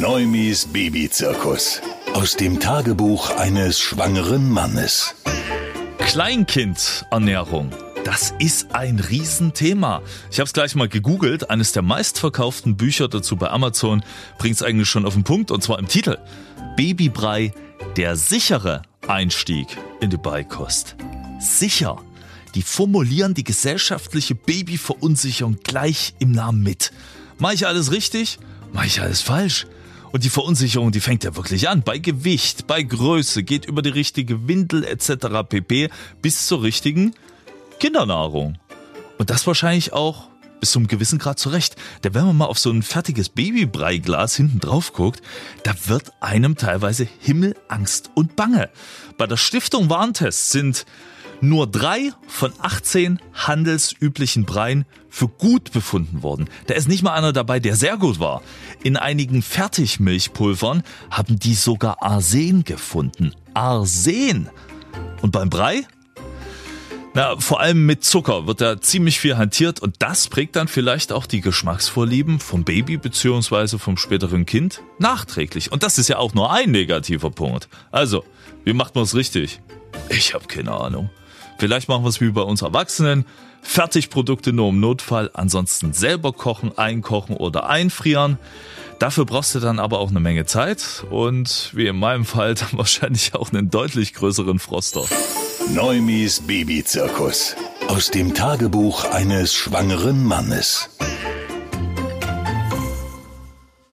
Neumis Babyzirkus. Aus dem Tagebuch eines schwangeren Mannes. Kleinkindernährung. Das ist ein Riesenthema. Ich habe es gleich mal gegoogelt. Eines der meistverkauften Bücher dazu bei Amazon bringt es eigentlich schon auf den Punkt und zwar im Titel. Babybrei, der sichere Einstieg in die Beikost. Sicher. Die formulieren die gesellschaftliche Babyverunsicherung gleich im Namen mit. Mache ich alles richtig? Mache ich alles falsch? Und die Verunsicherung, die fängt ja wirklich an. Bei Gewicht, bei Größe, geht über die richtige Windel etc. pp. bis zur richtigen Kindernahrung. Und das wahrscheinlich auch bis zu einem gewissen Grad zurecht. Denn wenn man mal auf so ein fertiges Babybreiglas hinten drauf guckt, da wird einem teilweise Himmelangst und Bange. Bei der Stiftung Warntest sind nur drei von 18 handelsüblichen Breien für gut befunden worden. Da ist nicht mal einer dabei, der sehr gut war. In einigen Fertigmilchpulvern haben die sogar Arsen gefunden. Arsen! Und beim Brei? Na, vor allem mit Zucker wird da ziemlich viel hantiert und das prägt dann vielleicht auch die Geschmacksvorlieben vom Baby bzw. vom späteren Kind nachträglich. Und das ist ja auch nur ein negativer Punkt. Also, wie macht man es richtig? Ich habe keine Ahnung. Vielleicht machen wir es wie bei uns Erwachsenen. Fertigprodukte nur im Notfall, ansonsten selber kochen, einkochen oder einfrieren. Dafür brauchst du dann aber auch eine Menge Zeit und wie in meinem Fall dann wahrscheinlich auch einen deutlich größeren Froster. Neumis Babyzirkus. Aus dem Tagebuch eines schwangeren Mannes.